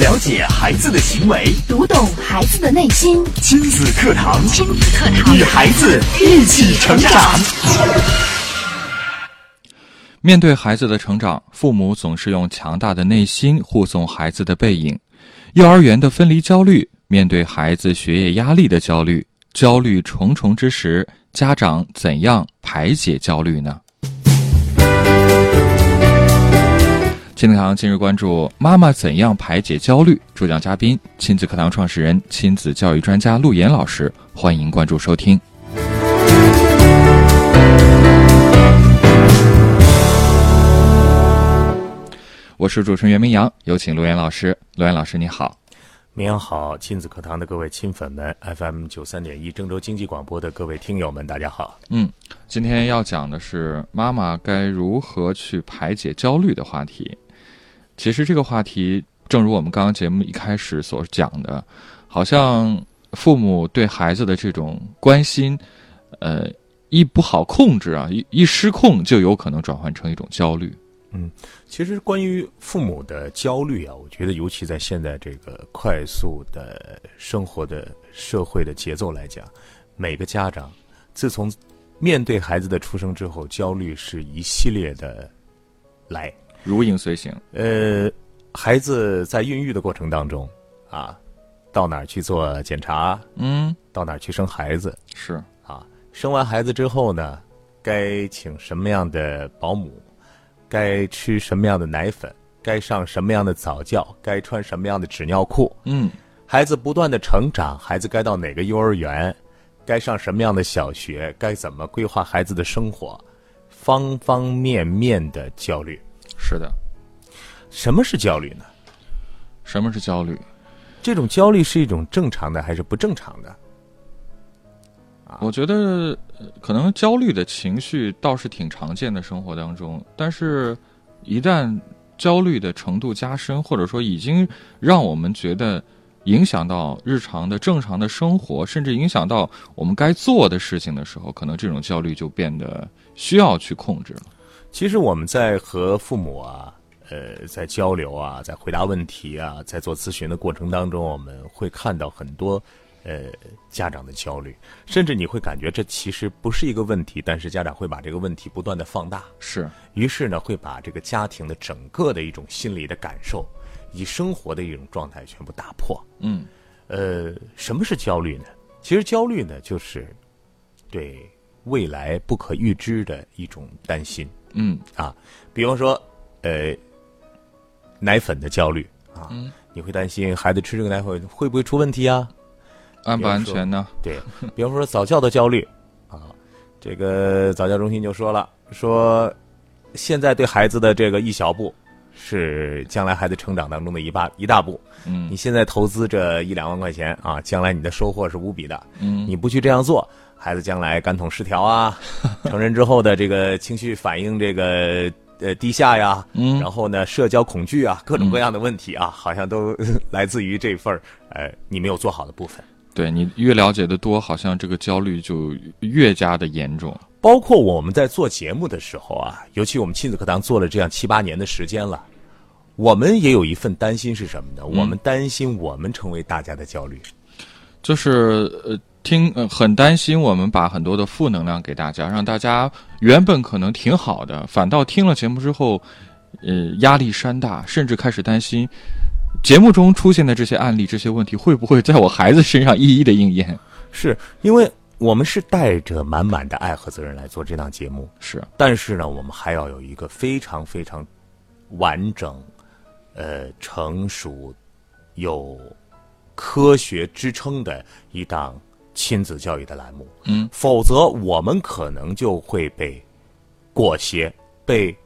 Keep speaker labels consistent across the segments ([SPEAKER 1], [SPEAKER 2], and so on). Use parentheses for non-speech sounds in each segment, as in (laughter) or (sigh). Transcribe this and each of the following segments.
[SPEAKER 1] 了解孩子的行为，
[SPEAKER 2] 读懂孩子的内心。
[SPEAKER 1] 亲子课堂，
[SPEAKER 2] 亲子课堂，
[SPEAKER 1] 与孩子一起成长。
[SPEAKER 3] 面对孩子的成长，父母总是用强大的内心护送孩子的背影。幼儿园的分离焦虑，面对孩子学业压力的焦虑，焦虑重重之时，家长怎样排解焦虑呢？亲子课堂今日关注：妈妈怎样排解焦虑？主讲嘉宾：亲子课堂创始人、亲子教育专家陆岩老师。欢迎关注收听。我是主持人袁明阳，有请陆岩老师。陆岩老师，你好。
[SPEAKER 4] 明阳好，亲子课堂的各位亲粉们，FM 九三点一郑州经济广播的各位听友们，大家好。
[SPEAKER 3] 嗯，今天要讲的是妈妈该如何去排解焦虑的话题。其实这个话题，正如我们刚刚节目一开始所讲的，好像父母对孩子的这种关心，呃，一不好控制啊，一一失控就有可能转换成一种焦虑。
[SPEAKER 4] 嗯，其实关于父母的焦虑啊，我觉得尤其在现在这个快速的生活的社会的节奏来讲，每个家长自从面对孩子的出生之后，焦虑是一系列的来。
[SPEAKER 3] 如影随形。
[SPEAKER 4] 呃，孩子在孕育的过程当中，啊，到哪儿去做检查？
[SPEAKER 3] 嗯，
[SPEAKER 4] 到哪儿去生孩子？
[SPEAKER 3] 是
[SPEAKER 4] 啊，生完孩子之后呢，该请什么样的保姆？该吃什么样的奶粉？该上什么样的早教？该穿什么样的纸尿裤？
[SPEAKER 3] 嗯，
[SPEAKER 4] 孩子不断的成长，孩子该到哪个幼儿园？该上什么样的小学？该怎么规划孩子的生活？方方面面的焦虑。
[SPEAKER 3] 是的，
[SPEAKER 4] 什么是焦虑呢？
[SPEAKER 3] 什么是焦虑？
[SPEAKER 4] 这种焦虑是一种正常的还是不正常的？
[SPEAKER 3] 我觉得可能焦虑的情绪倒是挺常见的，生活当中。但是，一旦焦虑的程度加深，或者说已经让我们觉得影响到日常的正常的生活，甚至影响到我们该做的事情的时候，可能这种焦虑就变得需要去控制了。
[SPEAKER 4] 其实我们在和父母啊，呃，在交流啊，在回答问题啊，在做咨询的过程当中，我们会看到很多呃家长的焦虑，甚至你会感觉这其实不是一个问题，但是家长会把这个问题不断的放大，
[SPEAKER 3] 是，
[SPEAKER 4] 于是呢，会把这个家庭的整个的一种心理的感受，以及生活的一种状态全部打破。
[SPEAKER 3] 嗯，
[SPEAKER 4] 呃，什么是焦虑呢？其实焦虑呢，就是对未来不可预知的一种担心。
[SPEAKER 3] 嗯
[SPEAKER 4] 啊，比方说，呃，奶粉的焦虑啊，你会担心孩子吃这个奶粉会不会出问题啊？
[SPEAKER 3] 安不安全呢？
[SPEAKER 4] 对，比方说早教的焦虑 (laughs) 啊，这个早教中心就说了，说现在对孩子的这个一小步，是将来孩子成长当中的一大一大步。
[SPEAKER 3] 嗯，
[SPEAKER 4] 你现在投资这一两万块钱啊，将来你的收获是无比的。
[SPEAKER 3] 嗯，
[SPEAKER 4] 你不去这样做。孩子将来感统失调啊，(laughs) 成人之后的这个情绪反应这个呃低下呀，
[SPEAKER 3] 嗯，
[SPEAKER 4] 然后呢社交恐惧啊，各种各样的问题啊，好像都 (laughs) 来自于这份儿呃你没有做好的部分。
[SPEAKER 3] 对你越了解的多，好像这个焦虑就越加的严重。
[SPEAKER 4] 包括我们在做节目的时候啊，尤其我们亲子课堂做了这样七八年的时间了，我们也有一份担心是什么呢？我们担心我们成为大家的焦虑，
[SPEAKER 3] 就是呃。听，呃，很担心我们把很多的负能量给大家，让大家原本可能挺好的，反倒听了节目之后，呃，压力山大，甚至开始担心节目中出现的这些案例、这些问题会不会在我孩子身上一一的应验？(laughs)
[SPEAKER 4] 是因为我们是带着满满的爱和责任来做这档节目，
[SPEAKER 3] 是，
[SPEAKER 4] 但是呢，我们还要有一个非常非常完整、呃，成熟、有科学支撑的一档。亲子教育的栏目，
[SPEAKER 3] 嗯，
[SPEAKER 4] 否则我们可能就会被裹挟，被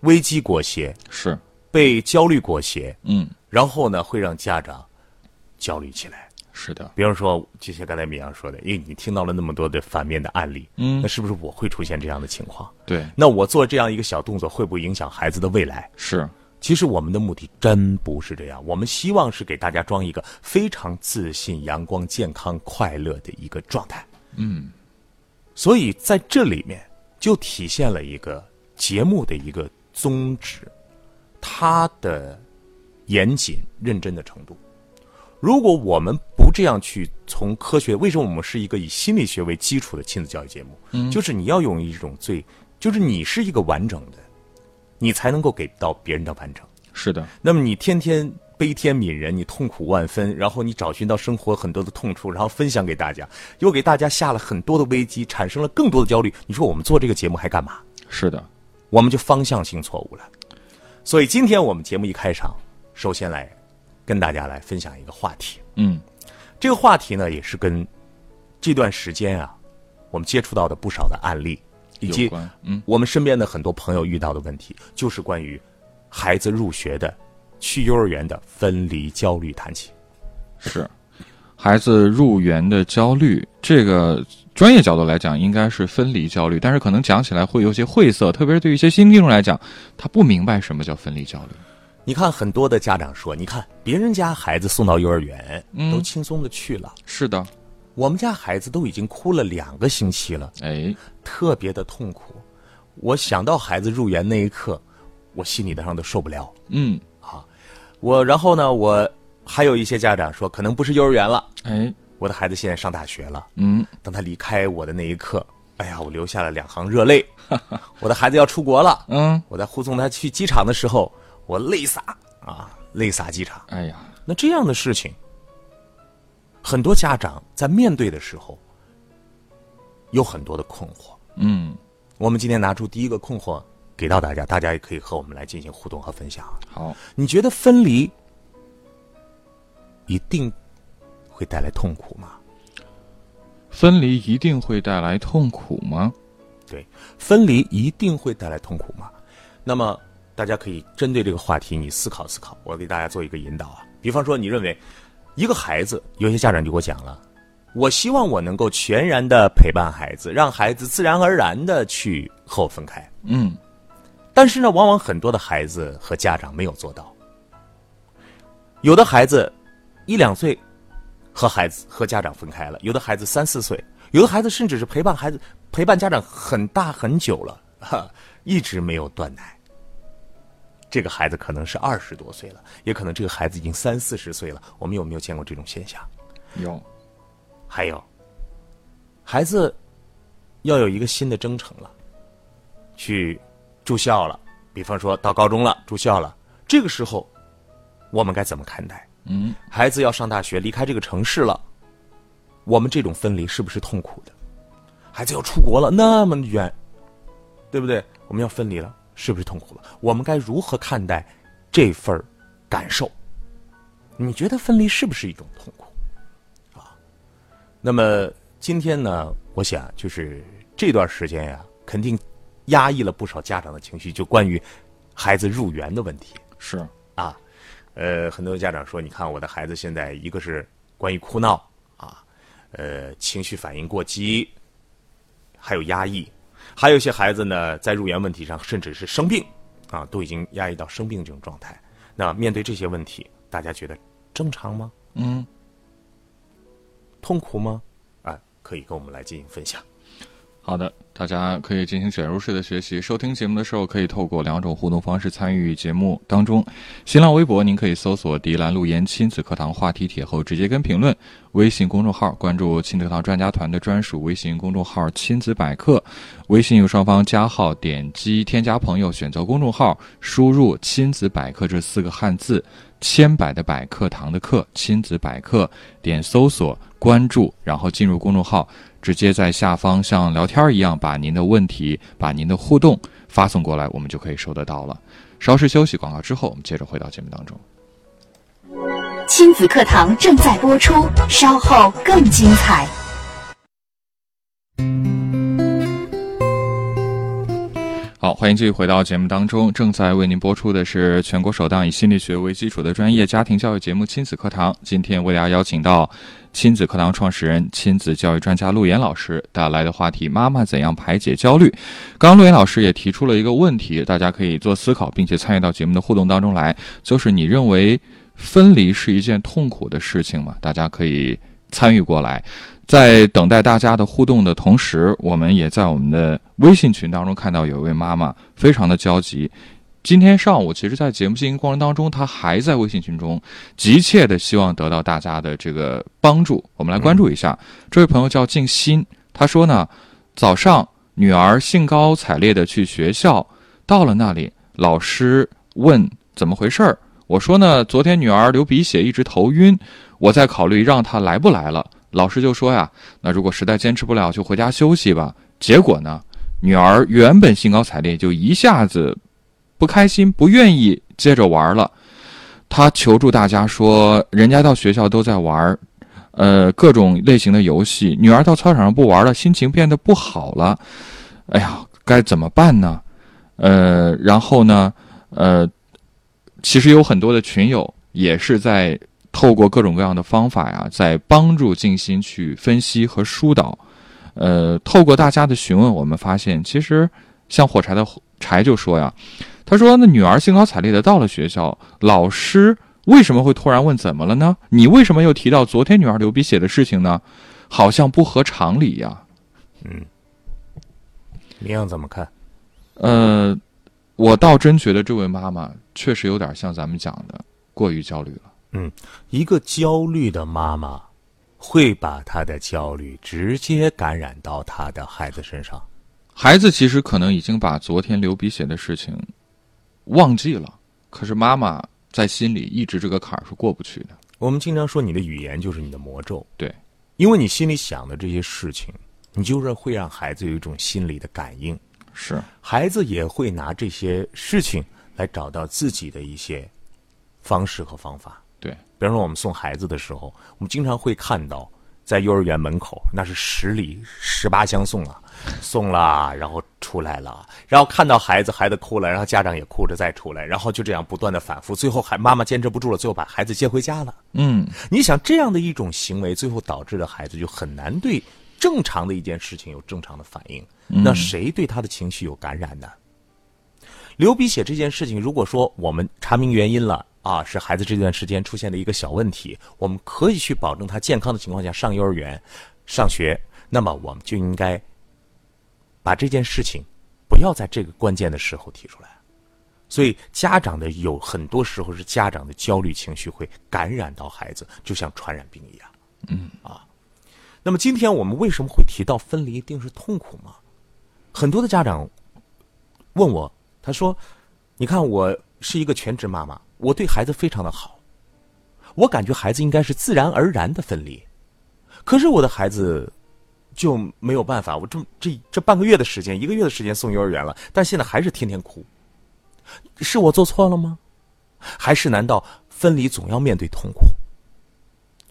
[SPEAKER 4] 危机裹挟，
[SPEAKER 3] 是
[SPEAKER 4] 被焦虑裹挟，
[SPEAKER 3] 嗯，
[SPEAKER 4] 然后呢，会让家长焦虑起来。
[SPEAKER 3] 是的，
[SPEAKER 4] 比如说，就像刚才米阳说的，因为你听到了那么多的反面的案例，
[SPEAKER 3] 嗯，
[SPEAKER 4] 那是不是我会出现这样的情况？
[SPEAKER 3] 对，
[SPEAKER 4] 那我做这样一个小动作，会不会影响孩子的未来？
[SPEAKER 3] 是。
[SPEAKER 4] 其实我们的目的真不是这样，我们希望是给大家装一个非常自信、阳光、健康、快乐的一个状态。
[SPEAKER 3] 嗯，
[SPEAKER 4] 所以在这里面就体现了一个节目的一个宗旨，它的严谨、认真的程度。如果我们不这样去从科学，为什么我们是一个以心理学为基础的亲子教育节目？嗯，就是你要用一种最，就是你是一个完整的，你才能够给到别人的完整。
[SPEAKER 3] 是的。
[SPEAKER 4] 那么你天天悲天悯人，你痛苦万分，然后你找寻到生活很多的痛处，然后分享给大家，又给大家下了很多的危机，产生了更多的焦虑。你说我们做这个节目还干嘛？
[SPEAKER 3] 是的，
[SPEAKER 4] 我们就方向性错误了。所以今天我们节目一开场，首先来。跟大家来分享一个话题，
[SPEAKER 3] 嗯，
[SPEAKER 4] 这个话题呢也是跟这段时间啊，我们接触到的不少的案例，以及嗯，我们身边的很多朋友遇到的问题，就是关于孩子入学的、去幼儿园的分离焦虑谈起。
[SPEAKER 3] 是，孩子入园的焦虑，这个专业角度来讲应该是分离焦虑，但是可能讲起来会有些晦涩，特别是对于一些新听众来讲，他不明白什么叫分离焦虑。
[SPEAKER 4] 你看，很多的家长说：“你看别人家孩子送到幼儿园，都轻松的去了。
[SPEAKER 3] 是的，
[SPEAKER 4] 我们家孩子都已经哭了两个星期了，
[SPEAKER 3] 哎，
[SPEAKER 4] 特别的痛苦。我想到孩子入园那一刻，我心里上都受不了。
[SPEAKER 3] 嗯，
[SPEAKER 4] 啊，我然后呢，我还有一些家长说，可能不是幼儿园了，
[SPEAKER 3] 哎，
[SPEAKER 4] 我的孩子现在上大学了。
[SPEAKER 3] 嗯，
[SPEAKER 4] 当他离开我的那一刻，哎呀，我流下了两行热泪。(laughs) 我的孩子要出国了。
[SPEAKER 3] 嗯，
[SPEAKER 4] 我在护送他去机场的时候。”我泪洒啊，泪洒机场。
[SPEAKER 3] 哎呀，
[SPEAKER 4] 那这样的事情，很多家长在面对的时候，有很多的困惑。
[SPEAKER 3] 嗯，
[SPEAKER 4] 我们今天拿出第一个困惑给到大家，大家也可以和我们来进行互动和分享。
[SPEAKER 3] 好，
[SPEAKER 4] 你觉得分离一定会带来痛苦吗？
[SPEAKER 3] 分离一定会带来痛苦吗？
[SPEAKER 4] 对，分离一定会带来痛苦吗？那么。大家可以针对这个话题，你思考思考。我给大家做一个引导啊。比方说，你认为一个孩子，有些家长就给我讲了，我希望我能够全然的陪伴孩子，让孩子自然而然的去和我分开。
[SPEAKER 3] 嗯。
[SPEAKER 4] 但是呢，往往很多的孩子和家长没有做到。有的孩子一两岁和孩子和家长分开了，有的孩子三四岁，有的孩子甚至是陪伴孩子陪伴家长很大很久了，哈，一直没有断奶。这个孩子可能是二十多岁了，也可能这个孩子已经三四十岁了。我们有没有见过这种现象？
[SPEAKER 3] 有。
[SPEAKER 4] 还有，孩子要有一个新的征程了，去住校了。比方说到高中了，住校了。这个时候，我们该怎么看待？
[SPEAKER 3] 嗯，
[SPEAKER 4] 孩子要上大学，离开这个城市了，我们这种分离是不是痛苦的？孩子要出国了，那么远，对不对？我们要分离了。是不是痛苦了？我们该如何看待这份感受？你觉得分离是不是一种痛苦？啊？那么今天呢？我想就是这段时间呀，肯定压抑了不少家长的情绪，就关于孩子入园的问题。
[SPEAKER 3] 是
[SPEAKER 4] 啊，呃，很多家长说，你看我的孩子现在一个是关于哭闹啊，呃，情绪反应过激，还有压抑。还有一些孩子呢，在入园问题上，甚至是生病，啊，都已经压抑到生病这种状态。那面对这些问题，大家觉得正常吗？
[SPEAKER 3] 嗯，
[SPEAKER 4] 痛苦吗？啊，可以跟我们来进行分享。
[SPEAKER 3] 好的。大家可以进行卷入式的学习，收听节目的时候可以透过两种互动方式参与节目当中。新浪微博您可以搜索“迪兰路言亲子课堂”话题帖后直接跟评论；微信公众号关注亲子课堂专家团的专属微信公众号“亲子百科”，微信右上方加号，点击添加朋友，选择公众号，输入“亲子百科”这四个汉字，千百的百课堂的课，亲子百科，点搜索关注，然后进入公众号。直接在下方像聊天一样，把您的问题、把您的互动发送过来，我们就可以收得到了。稍事休息，广告之后，我们接着回到节目当中。
[SPEAKER 2] 亲子课堂正在播出，稍后更精彩。
[SPEAKER 3] 好，欢迎继续回到节目当中。正在为您播出的是全国首档以心理学为基础的专业家庭教育节目《亲子课堂》。今天为大家邀请到亲子课堂创始人、亲子教育专家陆岩老师带来的话题：妈妈怎样排解焦虑？刚刚陆岩老师也提出了一个问题，大家可以做思考，并且参与到节目的互动当中来。就是你认为分离是一件痛苦的事情吗？大家可以参与过来。在等待大家的互动的同时，我们也在我们的微信群当中看到有一位妈妈非常的焦急，今天上午，其实，在节目进行过程当中，她还在微信群中急切的希望得到大家的这个帮助。我们来关注一下，这位朋友叫静心，他说呢，早上女儿兴高采烈的去学校，到了那里，老师问怎么回事儿，我说呢，昨天女儿流鼻血，一直头晕，我在考虑让她来不来了。老师就说呀，那如果实在坚持不了，就回家休息吧。结果呢，女儿原本兴高采烈，就一下子。不开心，不愿意接着玩了。她求助大家说：“人家到学校都在玩，呃，各种类型的游戏。女儿到操场上不玩了，心情变得不好了。哎呀，该怎么办呢？呃，然后呢，呃，其实有很多的群友也是在透过各种各样的方法呀，在帮助静心去分析和疏导。呃，透过大家的询问，我们发现，其实像火柴的柴就说呀。”他说：“那女儿兴高采烈的到了学校，老师为什么会突然问怎么了呢？你为什么又提到昨天女儿流鼻血的事情呢？好像不合常理呀。”
[SPEAKER 4] 嗯，明阳怎么看？
[SPEAKER 3] 呃，我倒真觉得这位妈妈确实有点像咱们讲的过于焦虑了。
[SPEAKER 4] 嗯，一个焦虑的妈妈会把她的焦虑直接感染到她的孩子身上。
[SPEAKER 3] 孩子其实可能已经把昨天流鼻血的事情。忘记了，可是妈妈在心里一直这个坎儿是过不去的。
[SPEAKER 4] 我们经常说，你的语言就是你的魔咒。
[SPEAKER 3] 对，
[SPEAKER 4] 因为你心里想的这些事情，你就是会让孩子有一种心理的感应。
[SPEAKER 3] 是，
[SPEAKER 4] 孩子也会拿这些事情来找到自己的一些方式和方法。
[SPEAKER 3] 对，
[SPEAKER 4] 比方说我们送孩子的时候，我们经常会看到。在幼儿园门口，那是十里十八相送啊，送了，然后出来了，然后看到孩子，孩子哭了，然后家长也哭着再出来，然后就这样不断的反复，最后还妈妈坚持不住了，最后把孩子接回家了。
[SPEAKER 3] 嗯，
[SPEAKER 4] 你想这样的一种行为，最后导致的孩子就很难对正常的一件事情有正常的反应。那谁对他的情绪有感染呢？流鼻血这件事情，如果说我们查明原因了。啊，是孩子这段时间出现的一个小问题，我们可以去保证他健康的情况下上幼儿园、上学。那么，我们就应该把这件事情不要在这个关键的时候提出来。所以，家长的有很多时候是家长的焦虑情绪会感染到孩子，就像传染病一样。
[SPEAKER 3] 嗯
[SPEAKER 4] 啊，那么今天我们为什么会提到分离一定是痛苦吗？很多的家长问我，他说：“你看，我是一个全职妈妈。”我对孩子非常的好，我感觉孩子应该是自然而然的分离，可是我的孩子就没有办法。我这这这半个月的时间，一个月的时间送幼儿园了，但现在还是天天哭，是我做错了吗？还是难道分离总要面对痛苦？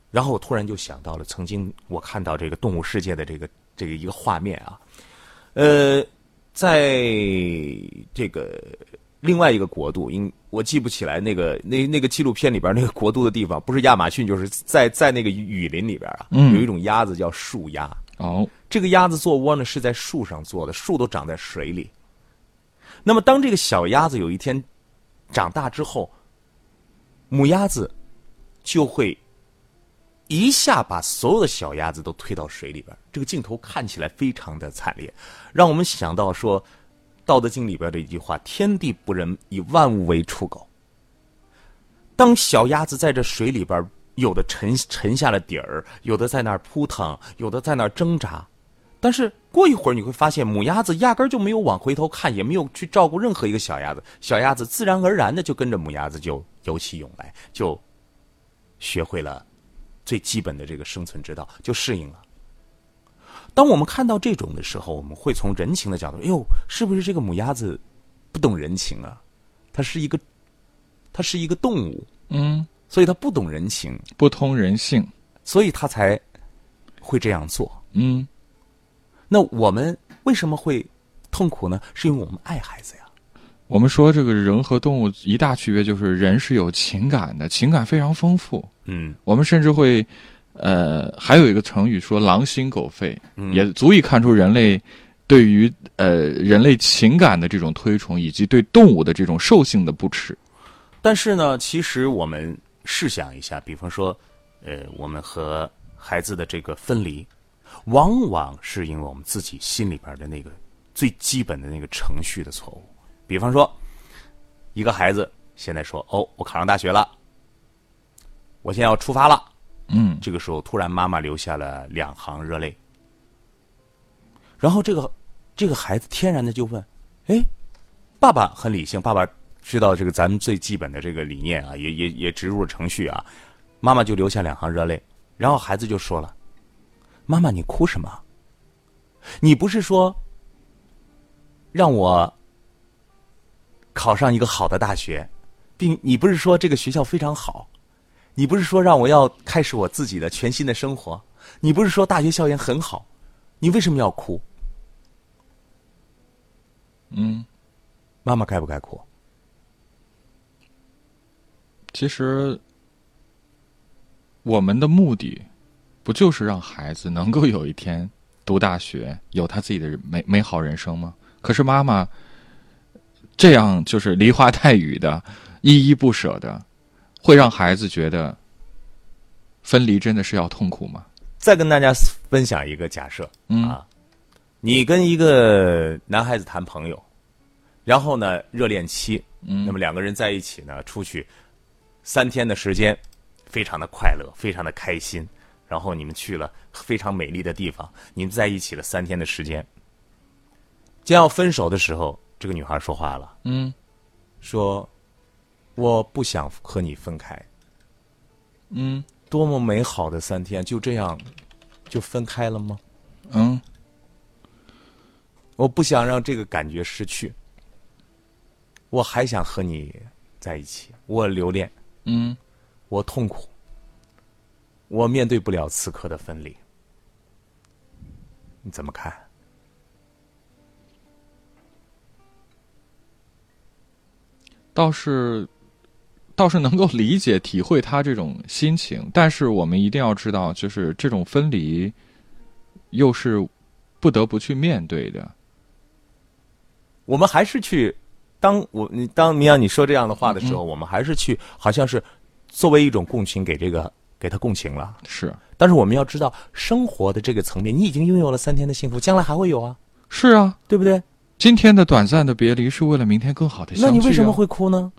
[SPEAKER 4] 然后我突然就想到了曾经我看到这个动物世界的这个这个一个画面啊，呃，在这个。另外一个国度，因我记不起来那个那那个纪录片里边那个国度的地方，不是亚马逊，就是在在那个雨林里边啊，有一种鸭子叫树鸭。
[SPEAKER 3] 哦，
[SPEAKER 4] 这个鸭子做窝呢是在树上做的，树都长在水里。那么当这个小鸭子有一天长大之后，母鸭子就会一下把所有的小鸭子都推到水里边。这个镜头看起来非常的惨烈，让我们想到说。《道德经》里边的一句话：“天地不仁，以万物为刍狗。”当小鸭子在这水里边，有的沉沉下了底儿，有的在那儿扑腾，有的在那儿挣扎，但是过一会儿你会发现，母鸭子压根就没有往回头看，也没有去照顾任何一个小鸭子，小鸭子自然而然的就跟着母鸭子就游起泳来，就学会了最基本的这个生存之道，就适应了。当我们看到这种的时候，我们会从人情的角度，哎呦，是不是这个母鸭子不懂人情啊？它是一个，它是一个动物，
[SPEAKER 3] 嗯，
[SPEAKER 4] 所以它不懂人情，
[SPEAKER 3] 不通人性，
[SPEAKER 4] 所以它才会这样做。
[SPEAKER 3] 嗯，
[SPEAKER 4] 那我们为什么会痛苦呢？是因为我们爱孩子呀。
[SPEAKER 3] 我们说这个人和动物一大区别就是人是有情感的，情感非常丰富。
[SPEAKER 4] 嗯，
[SPEAKER 3] 我们甚至会。呃，还有一个成语说“狼心狗肺”，也足以看出人类对于呃人类情感的这种推崇，以及对动物的这种兽性的不耻。
[SPEAKER 4] 但是呢，其实我们试想一下，比方说，呃，我们和孩子的这个分离，往往是因为我们自己心里边的那个最基本的那个程序的错误。比方说，一个孩子现在说：“哦，我考上大学了，我现在要出发了。”
[SPEAKER 3] 嗯，
[SPEAKER 4] 这个时候突然妈妈流下了两行热泪，然后这个这个孩子天然的就问：“哎，爸爸很理性，爸爸知道这个咱们最基本的这个理念啊，也也也植入了程序啊。”妈妈就流下两行热泪，然后孩子就说了：“妈妈，你哭什么？你不是说让我考上一个好的大学，并你不是说这个学校非常好？”你不是说让我要开始我自己的全新的生活？你不是说大学校园很好？你为什么要哭？
[SPEAKER 3] 嗯，
[SPEAKER 4] 妈妈该不该哭？
[SPEAKER 3] 其实，我们的目的不就是让孩子能够有一天读大学，有他自己的美美好人生吗？可是妈妈这样就是梨花带雨的，依依不舍的。会让孩子觉得分离真的是要痛苦吗？
[SPEAKER 4] 再跟大家分享一个假设啊，你跟一个男孩子谈朋友，然后呢热恋期，那么两个人在一起呢，出去三天的时间，非常的快乐，非常的开心，然后你们去了非常美丽的地方，你们在一起了三天的时间，将要分手的时候，这个女孩说话了，
[SPEAKER 3] 嗯，
[SPEAKER 4] 说。我不想和你分开。
[SPEAKER 3] 嗯，
[SPEAKER 4] 多么美好的三天，就这样就分开了吗？
[SPEAKER 3] 嗯，
[SPEAKER 4] 我不想让这个感觉失去。我还想和你在一起，我留恋。
[SPEAKER 3] 嗯，
[SPEAKER 4] 我痛苦。我面对不了此刻的分离。你怎么看？
[SPEAKER 3] 倒是。倒是能够理解、体会他这种心情，但是我们一定要知道，就是这种分离，又是不得不去面对的。
[SPEAKER 4] 我们还是去，当我你当明阳你说这样的话的时候，我们还是去，好像是作为一种共情，给这个给他共情了。
[SPEAKER 3] 是，
[SPEAKER 4] 但是我们要知道，生活的这个层面，你已经拥有了三天的幸福，将来还会有啊。
[SPEAKER 3] 是啊，
[SPEAKER 4] 对不对？
[SPEAKER 3] 今天的短暂的别离，是为了明天更好的相
[SPEAKER 4] 聚。那你为什么会哭呢？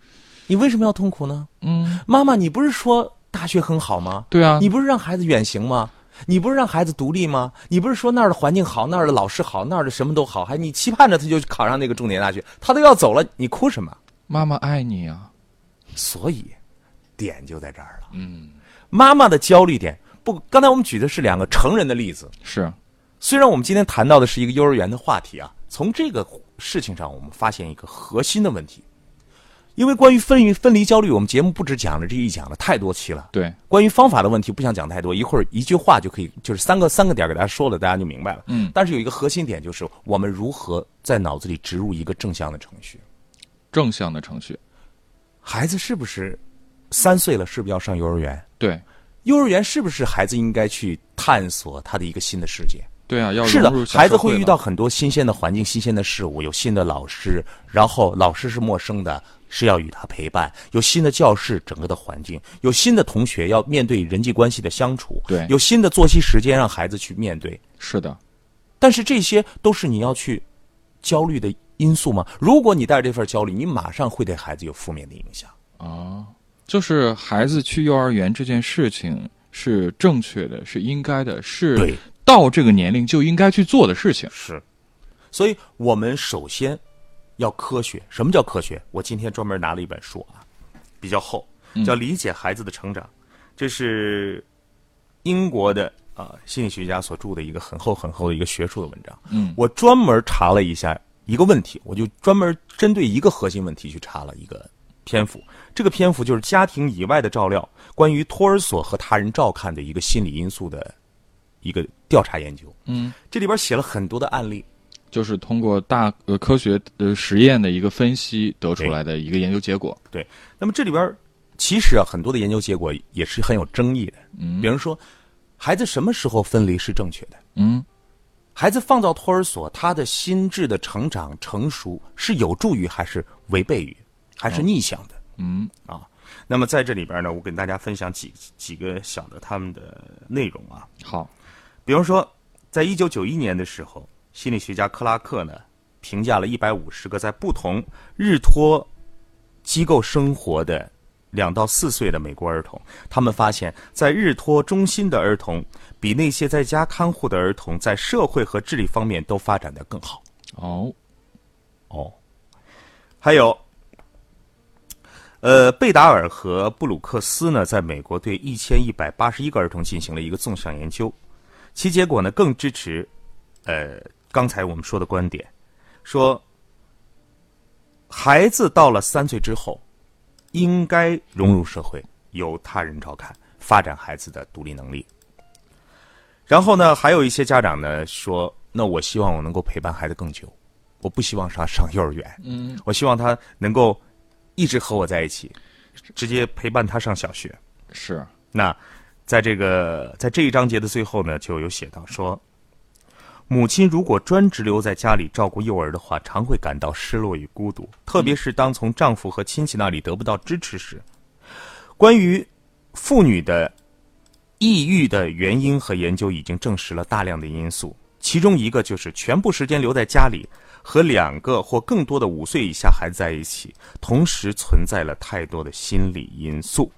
[SPEAKER 4] 你为什么要痛苦呢？
[SPEAKER 3] 嗯，
[SPEAKER 4] 妈妈，你不是说大学很好吗？
[SPEAKER 3] 对啊，
[SPEAKER 4] 你不是让孩子远行吗？你不是让孩子独立吗？你不是说那儿的环境好，那儿的老师好，那儿的什么都好，还你期盼着他就考上那个重点大学，他都要走了，你哭什么？
[SPEAKER 3] 妈妈爱你啊！
[SPEAKER 4] 所以，点就在这儿了。
[SPEAKER 3] 嗯，
[SPEAKER 4] 妈妈的焦虑点不，刚才我们举的是两个成人的例子。
[SPEAKER 3] 是，
[SPEAKER 4] 虽然我们今天谈到的是一个幼儿园的话题啊，从这个事情上，我们发现一个核心的问题。因为关于分离分离焦虑，我们节目不止讲了这一讲了太多期了。
[SPEAKER 3] 对，
[SPEAKER 4] 关于方法的问题，不想讲太多，一会儿一句话就可以，就是三个三个点给大家说了，大家就明白了。
[SPEAKER 3] 嗯。
[SPEAKER 4] 但是有一个核心点，就是我们如何在脑子里植入一个正向的程序。
[SPEAKER 3] 正向的程序，
[SPEAKER 4] 孩子是不是三岁了？是不是要上幼儿园？
[SPEAKER 3] 对。
[SPEAKER 4] 幼儿园是不是孩子应该去探索他的一个新的世界？
[SPEAKER 3] 对啊，要
[SPEAKER 4] 是的，孩子会遇到很多新鲜的环境、新鲜的事物，有新的老师，然后老师是陌生的。是要与他陪伴，有新的教室，整个的环境，有新的同学，要面对人际关系的相处，
[SPEAKER 3] 对，
[SPEAKER 4] 有新的作息时间，让孩子去面对。
[SPEAKER 3] 是的，
[SPEAKER 4] 但是这些都是你要去焦虑的因素吗？如果你带着这份焦虑，你马上会对孩子有负面的影响。
[SPEAKER 3] 啊，就是孩子去幼儿园这件事情是正确的，是应该的，是到这个年龄就应该去做的事情。
[SPEAKER 4] 是，所以我们首先。要科学，什么叫科学？我今天专门拿了一本书啊，比较厚，叫《理解孩子的成长》，这是英国的啊心理学家所著的一个很厚很厚的一个学术的文章。
[SPEAKER 3] 嗯，
[SPEAKER 4] 我专门查了一下一个问题，我就专门针对一个核心问题去查了一个篇幅。这个篇幅就是家庭以外的照料，关于托儿所和他人照看的一个心理因素的一个调查研究。
[SPEAKER 3] 嗯，
[SPEAKER 4] 这里边写了很多的案例。
[SPEAKER 3] 就是通过大呃科学的实验的一个分析得出来的一个研究结果。
[SPEAKER 4] 对，那么这里边其实啊很多的研究结果也是很有争议的。
[SPEAKER 3] 嗯，
[SPEAKER 4] 比如说，孩子什么时候分离是正确的？
[SPEAKER 3] 嗯，
[SPEAKER 4] 孩子放到托儿所，他的心智的成长成熟是有助于还是违背于，还是逆向的？
[SPEAKER 3] 嗯，
[SPEAKER 4] 啊，那么在这里边呢，我跟大家分享几几个小的他们的内容啊。
[SPEAKER 3] 好，
[SPEAKER 4] 比如说，在一九九一年的时候。心理学家克拉克呢，评价了一百五十个在不同日托机构生活的两到四岁的美国儿童，他们发现，在日托中心的儿童比那些在家看护的儿童在社会和智力方面都发展的更好。
[SPEAKER 3] 哦，
[SPEAKER 4] 哦，还有，呃，贝达尔和布鲁克斯呢，在美国对一千一百八十一个儿童进行了一个纵向研究，其结果呢更支持，呃，刚才我们说的观点，说孩子到了三岁之后，应该融入社会，由他人照看，发展孩子的独立能力。然后呢，还有一些家长呢说，那我希望我能够陪伴孩子更久，我不希望他上幼儿园，
[SPEAKER 3] 嗯，
[SPEAKER 4] 我希望他能够一直和我在一起，直接陪伴他上小学。
[SPEAKER 3] 是，
[SPEAKER 4] 那在这个在这一章节的最后呢，就有写到说，母亲如果专职留在家里照顾幼儿的话，常会感到失落与孤独，特别是当从丈夫和亲戚那里得不到支持时。关于妇女的抑郁的原因和研究已经证实了大量的因素，其中一个就是全部时间留在家里，和两个或更多的五岁以下孩子在一起，同时存在了太多的心理因素。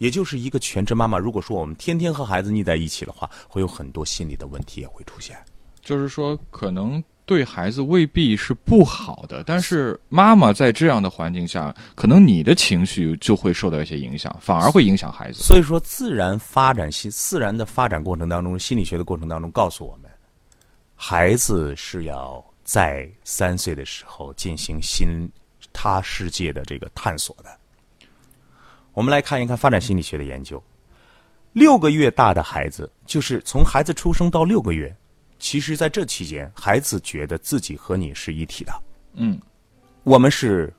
[SPEAKER 4] 也就是一个全职妈妈，如果说我们天天和孩子腻在一起的话，会有很多心理的问题也会出现。
[SPEAKER 3] 就是说，可能对孩子未必是不好的，但是妈妈在这样的环境下，可能你的情绪就会受到一些影响，反而会影响孩子。
[SPEAKER 4] 所以说，自然发展心自然的发展过程当中，心理学的过程当中告诉我们，孩子是要在三岁的时候进行新他世界的这个探索的。我们来看一看发展心理学的研究，六个月大的孩子，就是从孩子出生到六个月，其实在这期间，孩子觉得自己和你是一体的，
[SPEAKER 3] 嗯，
[SPEAKER 4] 我们是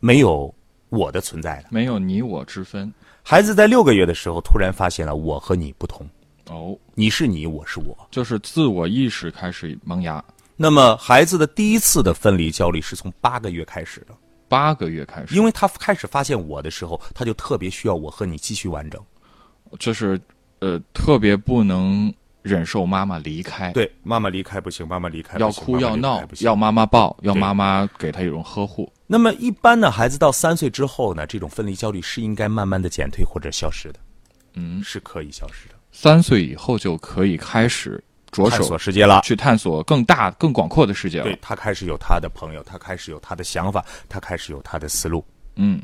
[SPEAKER 4] 没有我的存在的。
[SPEAKER 3] 没有你我之分。
[SPEAKER 4] 孩子在六个月的时候，突然发现了我和你不同，
[SPEAKER 3] 哦，
[SPEAKER 4] 你是你，我是我。
[SPEAKER 3] 就是自我意识开始萌芽，
[SPEAKER 4] 那么，孩子的第一次的分离焦虑是从八个月开始的，
[SPEAKER 3] 八个月开始，
[SPEAKER 4] 因为他开始发现我的时候，他就特别需要我和你继续完整。
[SPEAKER 3] 就是呃，特别不能忍受妈妈离开，，
[SPEAKER 4] 对，妈妈离开不行，妈妈离开
[SPEAKER 3] 要哭要闹要妈妈抱，要妈妈给他一种呵护。
[SPEAKER 4] 那么一般呢，孩子到三岁之后呢，这种分离焦虑是应该慢慢的减退或者消失的，
[SPEAKER 3] 嗯，
[SPEAKER 4] 是可以消失的。
[SPEAKER 3] 三岁以后就可以开始着
[SPEAKER 4] 探
[SPEAKER 3] 手
[SPEAKER 4] 索世界了，
[SPEAKER 3] 去探索更大、更广阔的世界了
[SPEAKER 4] 对。他开始有他的朋友，他开始有他的想法，他开始有他的思路。
[SPEAKER 3] 嗯，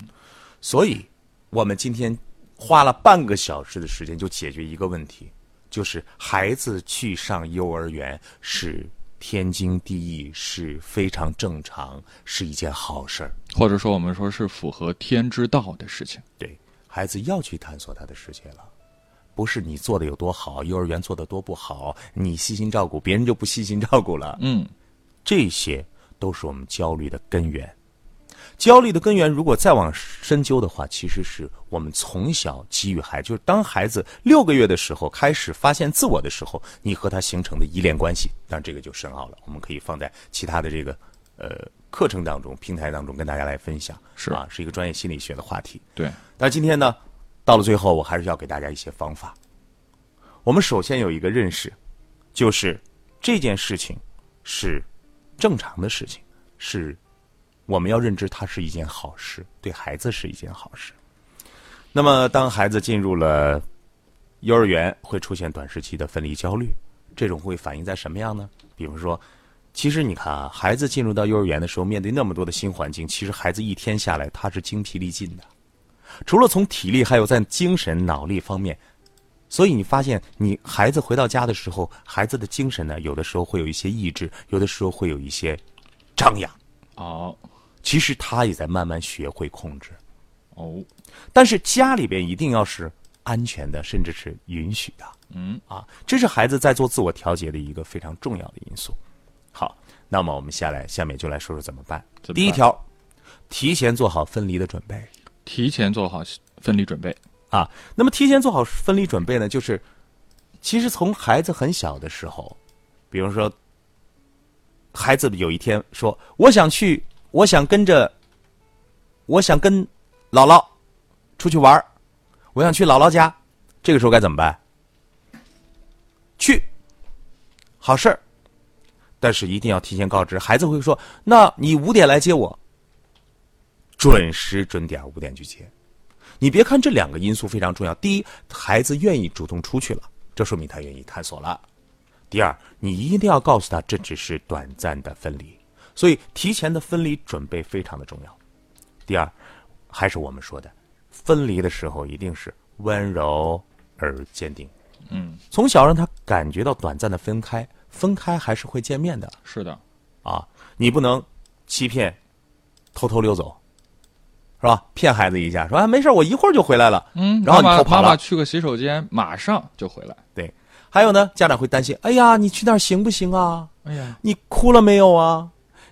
[SPEAKER 4] 所以，我们今天花了半个小时的时间就解决一个问题，就是孩子去上幼儿园是天经地义，是非常正常，是一件好事儿。
[SPEAKER 3] 或者说我们说是符合天之道的事情。
[SPEAKER 4] 对孩子要去探索他的世界了，不是你做的有多好，幼儿园做的多不好，你细心照顾别人就不细心照顾了。
[SPEAKER 3] 嗯，
[SPEAKER 4] 这些都是我们焦虑的根源。焦虑的根源，如果再往深究的话，其实是我们从小给予孩子，就是当孩子六个月的时候开始发现自我的时候，你和他形成的依恋关系。当然，这个就深奥了，我们可以放在其他的这个呃课程当中、平台当中跟大家来分享。
[SPEAKER 3] 是
[SPEAKER 4] 啊，是一个专业心理学的话题。
[SPEAKER 3] 对，
[SPEAKER 4] 那今天呢，到了最后，我还是要给大家一些方法。我们首先有一个认识，就是这件事情是正常的事情，是我们要认知它是一件好事，对孩子是一件好事。那么，当孩子进入了幼儿园，会出现短时期的分离焦虑，这种会反映在什么样呢？比如说，其实你看啊，孩子进入到幼儿园的时候，面对那么多的新环境，其实孩子一天下来他是精疲力尽的。除了从体力，还有在精神、脑力方面。所以你发现，你孩子回到家的时候，孩子的精神呢，有的时候会有一些抑制，有的时候会有一些张扬。
[SPEAKER 3] 哦
[SPEAKER 4] 其实他也在慢慢学会控制。
[SPEAKER 3] 哦，
[SPEAKER 4] 但是家里边一定要是安全的，甚至是允许的。
[SPEAKER 3] 嗯
[SPEAKER 4] 啊，这是孩子在做自我调节的一个非常重要的因素。好，那么我们下来下面就来说说怎么办。
[SPEAKER 3] 怎么办
[SPEAKER 4] 第一条，提前做好分离的准备。
[SPEAKER 3] 提前做好分离准备。
[SPEAKER 4] 啊，那么提前做好分离准备呢，就是其实从孩子很小的时候，比如说，孩子有一天说：“我想去，我想跟着，我想跟姥姥出去玩我想去姥姥家。”这个时候该怎么办？去，好事儿，但是一定要提前告知。孩子会说：“那你五点来接我。”准时准点五点去接。你别看这两个因素非常重要，第一，孩子愿意主动出去了，这说明他愿意探索了；第二，你一定要告诉他这只是短暂的分离，所以提前的分离准备非常的重要。第二，还是我们说的，分离的时候一定是温柔而坚定。
[SPEAKER 3] 嗯，
[SPEAKER 4] 从小让他感觉到短暂的分开，分开还是会见面的。
[SPEAKER 3] 是的，
[SPEAKER 4] 啊，你不能欺骗，偷偷溜走，是吧？骗孩子一下，说啊没事，我一会儿就回来了。
[SPEAKER 3] 嗯，
[SPEAKER 4] 然后你偷跑了。
[SPEAKER 3] 妈妈去个洗手间，马上就回来。
[SPEAKER 4] 对，还有呢，家长会担心，哎呀，你去那儿行不行啊？
[SPEAKER 3] 哎呀，
[SPEAKER 4] 你哭了没有啊？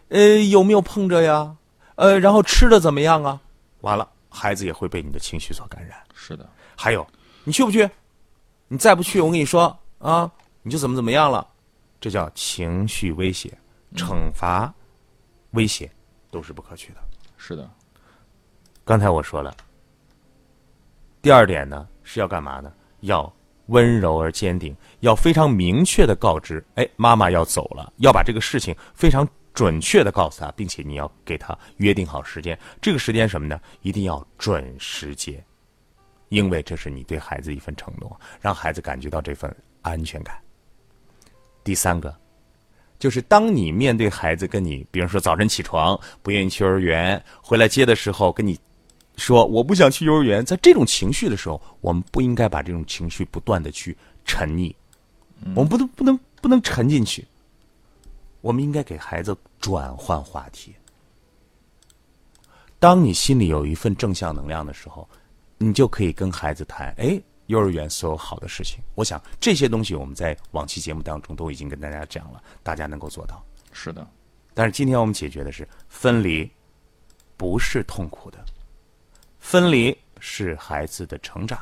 [SPEAKER 4] 呃，有没有碰着呀？呃，然后吃的怎么样啊？完了，孩子也会被你的情绪所感染。
[SPEAKER 3] 是的，
[SPEAKER 4] 还有，你去不去？你再不去，我跟你说啊，你就怎么怎么样了。这叫情绪威胁、惩罚、威胁，都是不可取的。
[SPEAKER 3] 是的，
[SPEAKER 4] 刚才我说了，第二点呢是要干嘛呢？要温柔而坚定，要非常明确的告知，哎，妈妈要走了，要把这个事情非常准确的告诉他，并且你要给他约定好时间。这个时间什么呢？一定要准时接，因为这是你对孩子一份承诺，让孩子感觉到这份安全感。第三个，就是当你面对孩子跟你，比如说早晨起床不愿意去幼儿园，回来接的时候跟你说我不想去幼儿园，在这种情绪的时候，我们不应该把这种情绪不断的去沉溺，我们不能不能不能沉进去，我们应该给孩子转换话题。当你心里有一份正向能量的时候，你就可以跟孩子谈，哎，幼儿园所有好的事情。我想这些东西我们在往期节目当中都已经跟大家讲了，大家能够做到。
[SPEAKER 3] 是的，
[SPEAKER 4] 但是今天我们解决的是分离，不是痛苦的，分离是孩子的成长，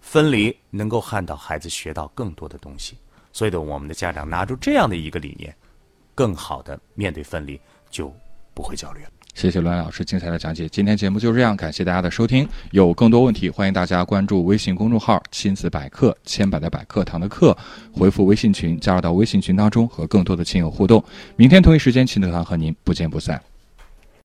[SPEAKER 4] 分离能够看到孩子学到更多的东西。所以呢，我们的家长拿出这样的一个理念，更好的面对分离，就不会焦虑了。
[SPEAKER 3] 谢谢栾老师精彩的讲解。今天节目就这样，感谢大家的收听。有更多问题，欢迎大家关注微信公众号“亲子百科”，千百的百课堂的课，回复微信群，加入到微信群当中，和更多的亲友互动。明天同一时间，亲子堂和您不见不散。